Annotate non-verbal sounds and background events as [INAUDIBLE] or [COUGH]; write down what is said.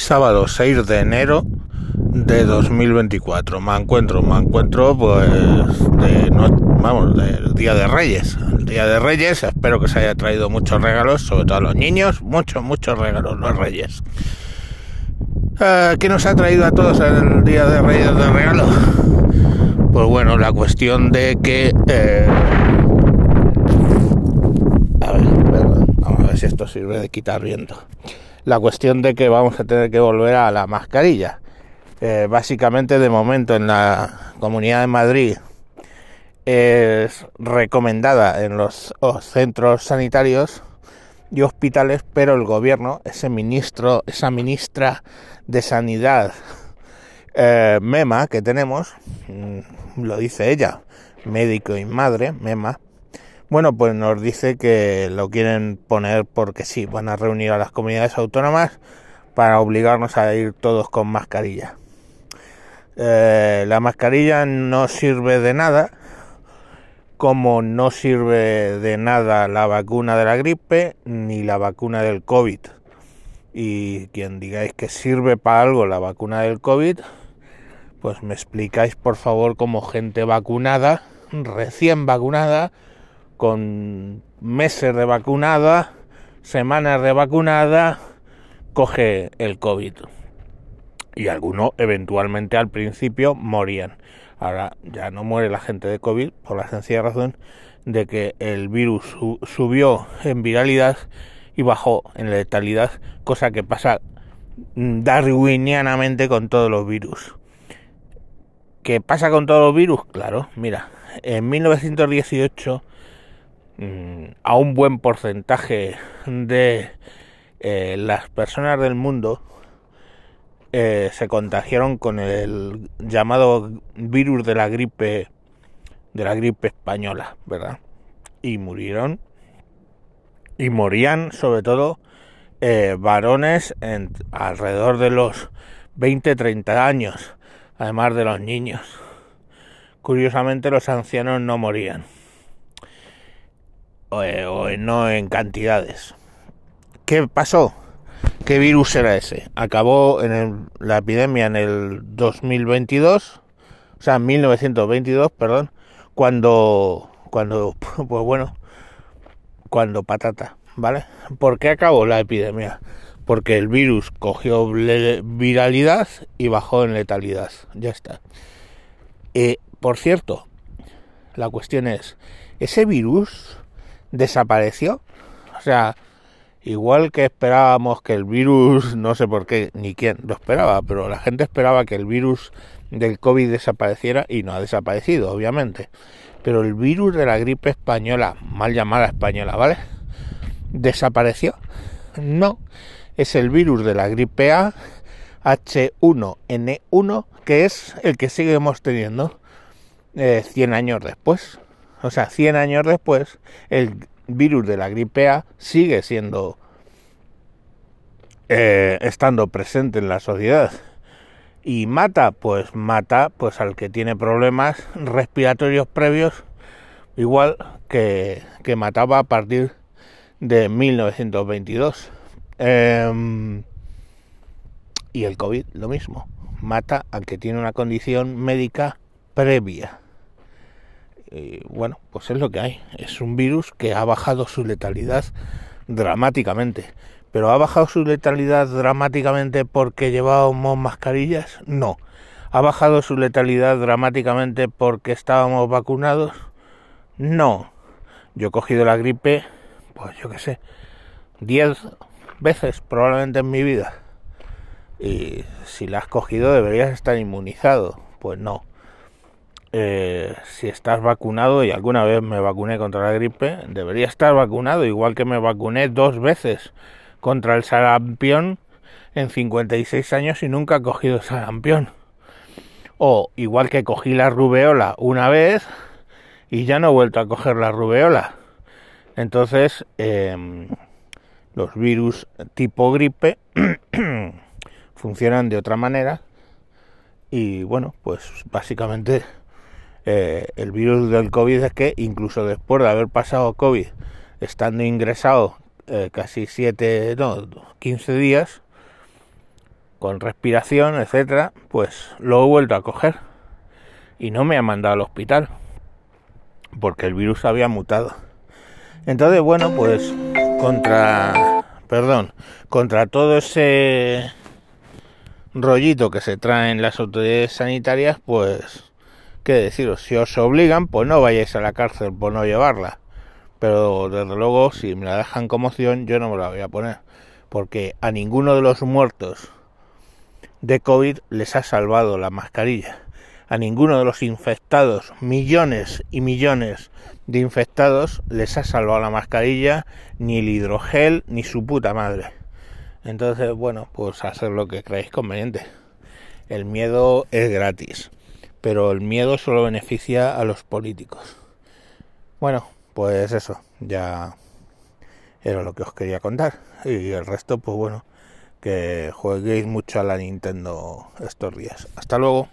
sábado 6 de enero de 2024. Me encuentro, me encuentro pues de no, vamos, del Día de Reyes. El Día de Reyes, espero que se haya traído muchos regalos, sobre todo a los niños, muchos, muchos regalos los Reyes. Eh, ¿Qué nos ha traído a todos el Día de Reyes de regalo? Pues bueno, la cuestión de que eh, a ver, vamos a ver si esto sirve de quitar viento la cuestión de que vamos a tener que volver a la mascarilla. Eh, básicamente de momento en la Comunidad de Madrid es recomendada en los, centros sanitarios y hospitales, pero el gobierno, ese ministro, esa ministra de Sanidad, eh, Mema, que tenemos, mm, lo dice ella, médico y madre, Mema, bueno, pues nos dice que lo quieren poner porque sí, van a reunir a las comunidades autónomas para obligarnos a ir todos con mascarilla. Eh, la mascarilla no sirve de nada, como no sirve de nada la vacuna de la gripe ni la vacuna del COVID. Y quien digáis que sirve para algo la vacuna del COVID, pues me explicáis por favor como gente vacunada, recién vacunada, con meses de vacunada, semanas de vacunada, coge el COVID. Y algunos eventualmente al principio morían. Ahora ya no muere la gente de COVID por la sencilla razón de que el virus subió en viralidad y bajó en letalidad, cosa que pasa darwinianamente con todos los virus. ¿Qué pasa con todos los virus? Claro, mira, en 1918 Mm, a un buen porcentaje de eh, las personas del mundo eh, se contagiaron con el llamado virus de la gripe de la gripe española, ¿verdad? Y murieron y morían sobre todo eh, varones en, alrededor de los 20-30 años, además de los niños. Curiosamente los ancianos no morían. Eh, o, no en cantidades. ¿Qué pasó? ¿Qué virus era ese? Acabó en la epidemia en el 2022, o sea, en 1922, perdón, cuando, cuando, [LAUGHS] pues bueno, cuando patata, ¿vale? ¿Por qué acabó la epidemia? Porque el virus cogió viralidad y bajó en letalidad, ya está. Eh, por cierto, la cuestión es, ¿ese virus desapareció. O sea, igual que esperábamos que el virus, [LAUGHS] no sé por qué ni quién lo esperaba, pero la gente esperaba que el virus del COVID desapareciera y no ha desaparecido, obviamente. Pero el virus de la gripe española, mal llamada española, ¿vale? Desapareció. No, es el virus de la gripe A H1N1, que es el que seguimos teniendo eh, 100 años después o sea, 100 años después, el virus de la gripe A sigue siendo, eh, estando presente en la sociedad. Y mata, pues mata pues al que tiene problemas respiratorios previos, igual que, que mataba a partir de 1922. Em, y el COVID lo mismo, mata al que tiene una condición médica previa. Eh, bueno, pues es lo que hay. Es un virus que ha bajado su letalidad dramáticamente. ¿Pero ha bajado su letalidad dramáticamente porque llevábamos mascarillas? No. ¿Ha bajado su letalidad dramáticamente porque estábamos vacunados? No. Yo he cogido la gripe, pues yo qué sé, 10 veces probablemente en mi vida. Y si la has cogido deberías estar inmunizado. Pues no. Eh, si estás vacunado, y alguna vez me vacuné contra la gripe, debería estar vacunado, igual que me vacuné dos veces contra el sarampión en 56 años y nunca he cogido sarampión. O igual que cogí la rubeola una vez y ya no he vuelto a coger la rubeola. Entonces, em, los virus tipo gripe [CLEARS THROAT] funcionan de otra manera y bueno, pues básicamente eh, el virus del COVID es que incluso después de haber pasado COVID, estando ingresado eh, casi 7, no, 15 días, con respiración, etcétera, pues lo he vuelto a coger y no me ha mandado al hospital porque el virus había mutado. Entonces, bueno, pues contra, perdón, contra todo ese rollito que se traen las autoridades sanitarias, pues, qué deciros, si os obligan, pues no vayáis a la cárcel por no llevarla. Pero desde luego, si me la dejan como opción, yo no me la voy a poner. Porque a ninguno de los muertos de COVID les ha salvado la mascarilla. A ninguno de los infectados, millones y millones de infectados, les ha salvado la mascarilla, ni el hidrogel, ni su puta madre. Entonces, bueno, pues hacer lo que creáis conveniente. El miedo es gratis, pero el miedo solo beneficia a los políticos. Bueno, pues eso, ya era lo que os quería contar. Y el resto, pues bueno, que jueguéis mucho a la Nintendo estos días. Hasta luego.